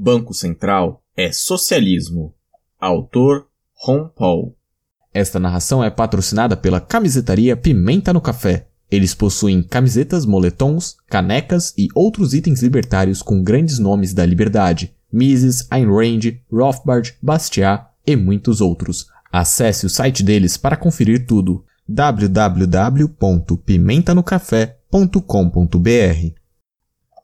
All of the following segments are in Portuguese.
Banco Central é socialismo. Autor Ron Paul. Esta narração é patrocinada pela camisetaria Pimenta no Café. Eles possuem camisetas, moletons, canecas e outros itens libertários com grandes nomes da liberdade: Mises, Ayn Rand, Rothbard, Bastiat e muitos outros. Acesse o site deles para conferir tudo: www.pimentanocafé.com.br.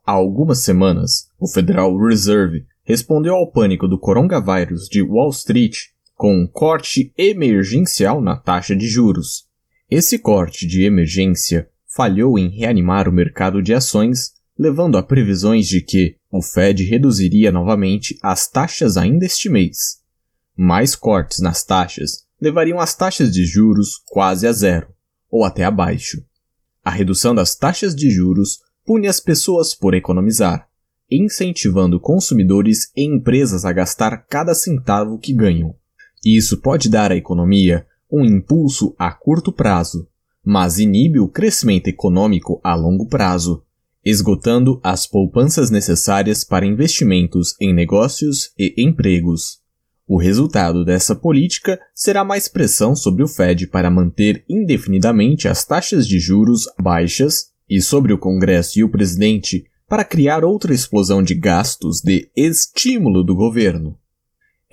Há algumas semanas, o Federal Reserve respondeu ao pânico do coronavírus de Wall Street com um corte emergencial na taxa de juros. Esse corte de emergência falhou em reanimar o mercado de ações, levando a previsões de que o Fed reduziria novamente as taxas ainda este mês. Mais cortes nas taxas levariam as taxas de juros quase a zero, ou até abaixo. A redução das taxas de juros pune as pessoas por economizar, incentivando consumidores e empresas a gastar cada centavo que ganham. Isso pode dar à economia um impulso a curto prazo, mas inibe o crescimento econômico a longo prazo, esgotando as poupanças necessárias para investimentos em negócios e empregos. O resultado dessa política será mais pressão sobre o Fed para manter indefinidamente as taxas de juros baixas e sobre o Congresso e o presidente para criar outra explosão de gastos de estímulo do governo.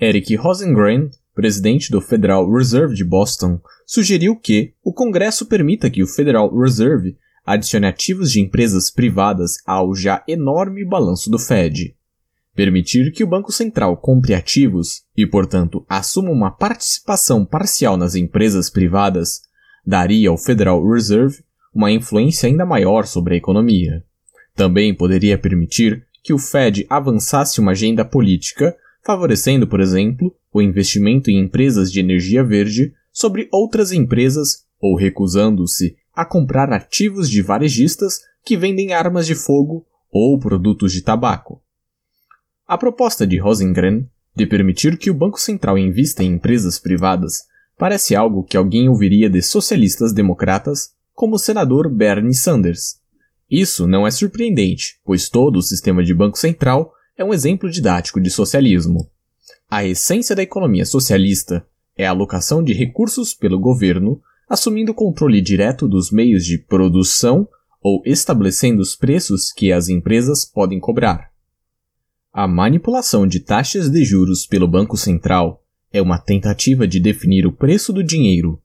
Eric Rosengren, presidente do Federal Reserve de Boston, sugeriu que o Congresso permita que o Federal Reserve adicione ativos de empresas privadas ao já enorme balanço do Fed. Permitir que o Banco Central compre ativos e, portanto, assuma uma participação parcial nas empresas privadas daria ao Federal Reserve uma influência ainda maior sobre a economia. Também poderia permitir que o Fed avançasse uma agenda política, favorecendo, por exemplo, o investimento em empresas de energia verde sobre outras empresas ou recusando-se a comprar ativos de varejistas que vendem armas de fogo ou produtos de tabaco. A proposta de Rosengren de permitir que o Banco Central invista em empresas privadas parece algo que alguém ouviria de socialistas democratas como o senador Bernie Sanders. Isso não é surpreendente, pois todo o sistema de Banco Central é um exemplo didático de socialismo. A essência da economia socialista é a alocação de recursos pelo governo, assumindo o controle direto dos meios de produção ou estabelecendo os preços que as empresas podem cobrar. A manipulação de taxas de juros pelo Banco Central é uma tentativa de definir o preço do dinheiro.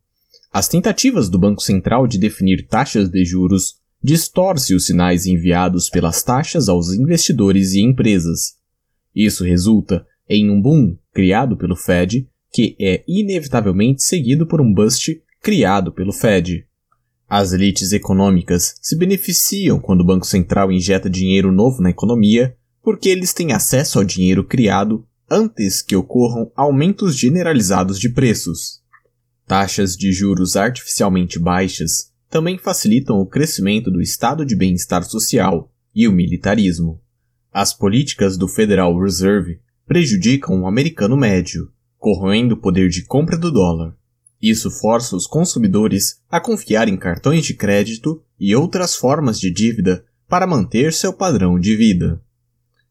As tentativas do Banco Central de definir taxas de juros distorce os sinais enviados pelas taxas aos investidores e empresas. Isso resulta em um boom criado pelo Fed, que é inevitavelmente seguido por um bust criado pelo Fed. As elites econômicas se beneficiam quando o Banco Central injeta dinheiro novo na economia, porque eles têm acesso ao dinheiro criado antes que ocorram aumentos generalizados de preços. Taxas de juros artificialmente baixas também facilitam o crescimento do estado de bem-estar social e o militarismo. As políticas do Federal Reserve prejudicam o americano médio, corroendo o poder de compra do dólar. Isso força os consumidores a confiar em cartões de crédito e outras formas de dívida para manter seu padrão de vida.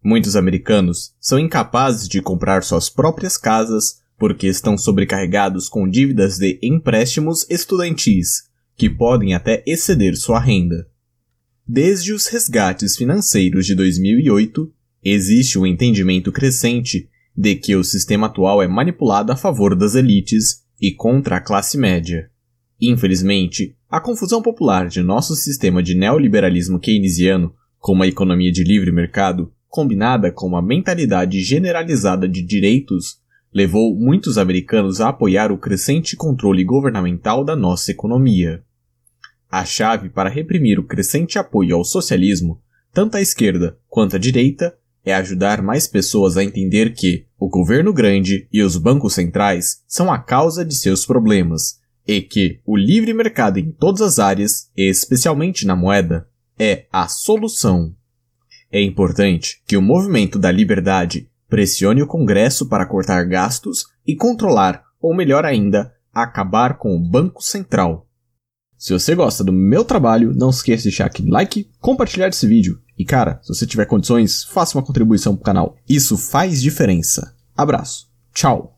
Muitos americanos são incapazes de comprar suas próprias casas porque estão sobrecarregados com dívidas de empréstimos estudantis, que podem até exceder sua renda. Desde os resgates financeiros de 2008, existe o um entendimento crescente de que o sistema atual é manipulado a favor das elites e contra a classe média. Infelizmente, a confusão popular de nosso sistema de neoliberalismo keynesiano com uma economia de livre mercado, combinada com uma mentalidade generalizada de direitos, levou muitos americanos a apoiar o crescente controle governamental da nossa economia. A chave para reprimir o crescente apoio ao socialismo, tanto à esquerda quanto à direita, é ajudar mais pessoas a entender que o governo grande e os bancos centrais são a causa de seus problemas e que o livre mercado em todas as áreas, especialmente na moeda, é a solução. É importante que o movimento da liberdade pressione o Congresso para cortar gastos e controlar, ou melhor ainda, acabar com o Banco Central. Se você gosta do meu trabalho, não esqueça de deixar aquele like, compartilhar esse vídeo. E cara, se você tiver condições, faça uma contribuição pro canal. Isso faz diferença. Abraço. Tchau.